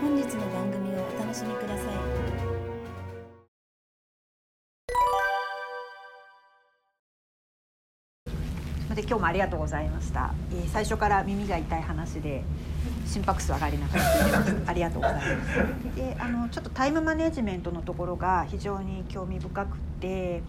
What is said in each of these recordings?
本日の番組をお楽しみください。で今日もありがとうございました、えー、最初から耳が痛い話で心拍数上がりながらありがとうございます。であのちょっとタイムマネジメントのところが非常に興味深くて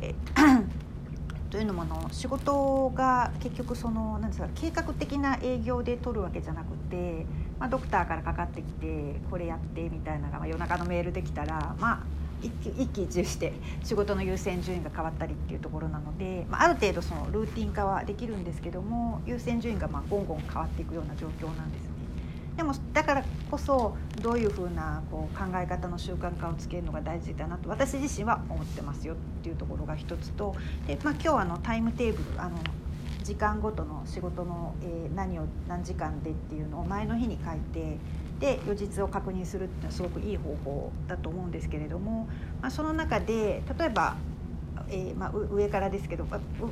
え というのもの仕事が結局そのなんですか計画的な営業で取るわけじゃなくて、まあ、ドクターからかかってきてこれやってみたいなのが夜中のメールできたらまあ一喜一憂して仕事の優先順位が変わったりっていうところなので、まあ、ある程度そのルーティン化はできるんですけども優先順位がまあゴンゴン変わっていくような状況なんですね。でもだからこそどういうふうなこう考え方の習慣化をつけるのが大事だなと私自身は思ってますよっていうところが一つとで、まあ、今日あのタイムテーブルあの時間ごとの仕事の、えー、何を何時間でっていうのを前の日に書いてで予日を確認するっていうのはすごくいい方法だと思うんですけれども、まあ、その中で例えばえー、まあ、上からですけど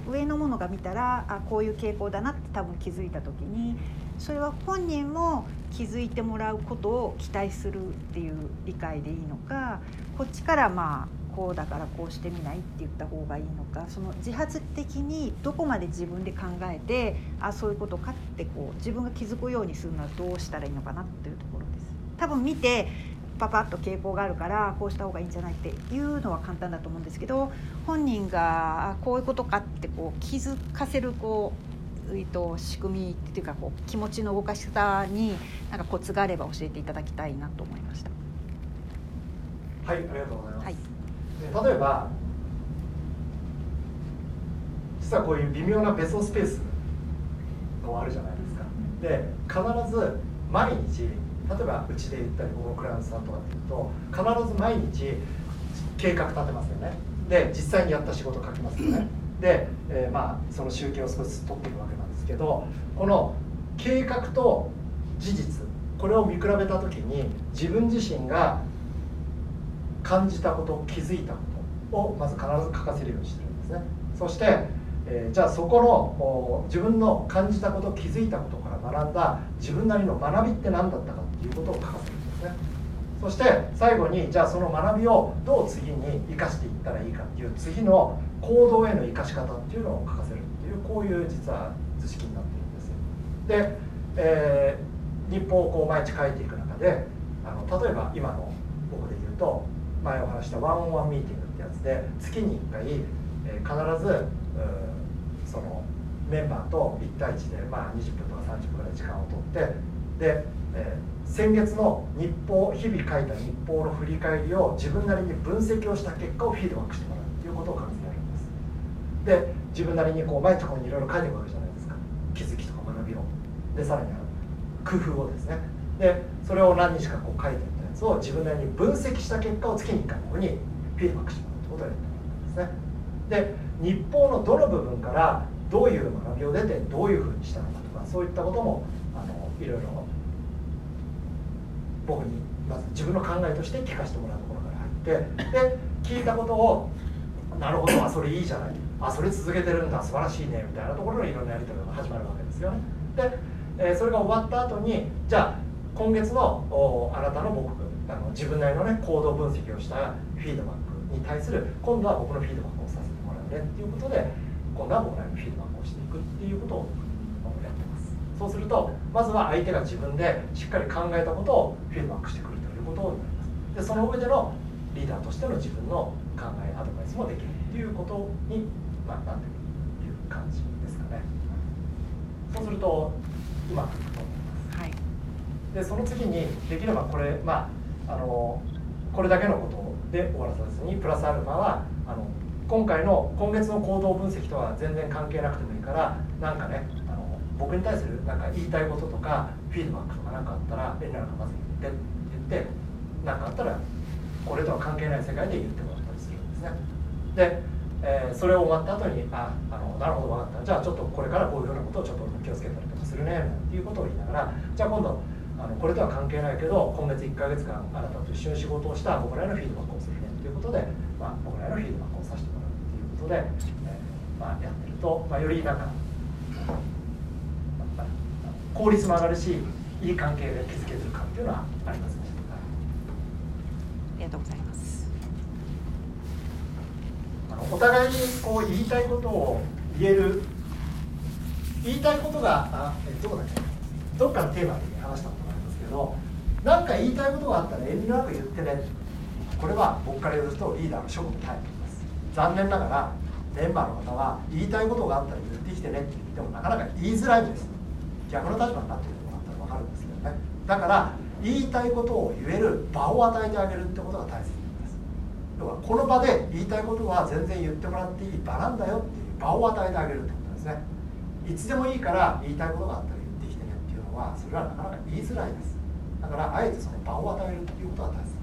上のものが見たらあこういう傾向だなって多分気づいた時にそれは本人も気づいてもらうことを期待するっていう理解でいいのかこっちからまあこうだからこうしてみないって言った方がいいのかその自発的にどこまで自分で考えてあそういうことかってこう自分が気づくようにするのはどうしたらいいのかなっていうところです。多分見てパパッと傾向があるからこうした方がいいんじゃないっていうのは簡単だと思うんですけど本人がこういうことかってこう気づかせるこうえっと、仕組みっていうかこう気持ちの動かし方になんかコツがあれば教えていただきたいなと思いました。はい、ありがとうございます。はい、例えば実はこういう微妙な別荘スペースがあるじゃないですか。で必ず毎日例えばうちで言ったり僕のクライアントさんとかっていうと必ず毎日計画立てますよね。で実際にやった仕事書きますよね。で、えー、まあその集計を少しずつ取っていくわけなんですけどこの計画と事実これを見比べた時に自分自身が感じたこと気づいたことをまず必ず書かせるようにしてるんですね。そして、えー、じゃあそこの自分の感じたこと気づいたことから学んだ自分なりの学びって何だったかっていうことを書かせるんですね。そして最後にじゃあその学びをどう次に生かしていったらいいかっていう次の行動への生かし方っていうのを書かせるっていうこういう実は図式になっているんですで、えー、日報をこう毎日書いていく中であの例えば今の僕で言うと前お話したワンオンワンミーティングってやつで月に1回、え、必ずそのメンバーと1対1で、まあ、20分とか30分ぐらい時間をとってで、えー、先月の日報日々書いた日報の振り返りを自分なりに分析をした結果をフィードバックしてもらうっていうことを考えで自分なりにこう毎日ここにいろいろ書いていくわけじゃないですか。気づきとか学びを。でさらに工夫をですね。でそれを何日かこう書いていったやつを自分なりに分析した結果を月に1回ここにフィードバックしてもらうってことをやってもらうんですね。で日報のどの部分からどういう学びを出てどういうふうにしたのかとかそういったこともあのいろいろ僕にまず自分の考えとして聞かせてもらうところから入ってで聞いたことをなるほどあそれいいじゃない。あそれ続けてるんだ。素晴らしいね。みたいなところのいろんなやり取りが始まるわけですよね。で、えー、それが終わった後にじゃあ今月のおあなたの僕あの自分なりのね行動分析をしたフィードバックに対する今度は僕のフィードバックをさせてもらうねっていうことで今度は僕なりのフィードバックをしていくっていうことをやってますそうするとまずは相手が自分でしっかり考えたことをフィードバックしてくるということになりますでその上でのリーダーとしての自分の考えアドバイスもできるっていうことに、まあ、なってくるという感じですかね。そうするとうまくいくと思います。はい、でその次にできればこれまああのこれだけのことで終わらさずにプラスアルファはあの今回の今月の行動分析とは全然関係なくてもいいからなんかねあの僕に対するなんか言いたいこととかフィードバックとか何かあったら連絡まず言ってって言って何かあったらこれとは関係ない世界で言ってもらったりするんですね。で、えー、それを終わった後にああのなるほど分かった。じゃあちょっとこれからこういうふうなことをちょっと気をつけたりとかするねっていうことを言いながらじゃあ今度あのこれとは関係ないけど今月1か月間あなたと一緒に仕事をした僕らへのフィードバックをするねということで、まあ、僕らへのフィードバックをさせてもらうということで、えー、まあ、やってると、まあ、よりなんか、まあ、効率も上がるしいい関係が築けてるかっていうのはありますね。ありがとうございます。あのお互いにこう言いたいことを言える言いたいことがあえどこだっけ？どっかのテーマで話したこど何か言いたいことがあったら遠慮なく言ってね。これは僕から言うとリーダーの職務タイプです。残念ながらメンバーの方は言いたいことがあったら言ってきてねって言ってもなかなか言いづらいんです。逆の立場になってるところだったら分かるんですけどね。だから言いたいことを言える場を与えてあげるってことが大切なんです。要はこの場で言いたいことは全然言ってもらっていい場なんだよっていう場を与えてあげるってことですね。いつでもいいから言いたいことがあったら言ってきてねっていうのはそれはなかなか言いづらいです。だからあえてその場を与えるっていうことが大切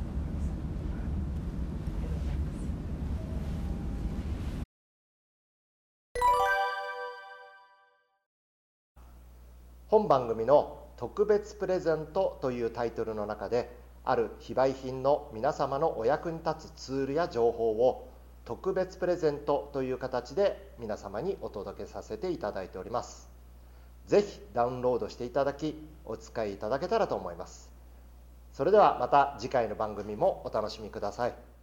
本番組の「特別プレゼント」というタイトルの中である非売品の皆様のお役に立つツールや情報を特別プレゼントという形で皆様にお届けさせていただいております。ぜひダウンロードしていただきお使いいただけたらと思います。それではまた次回の番組もお楽しみください。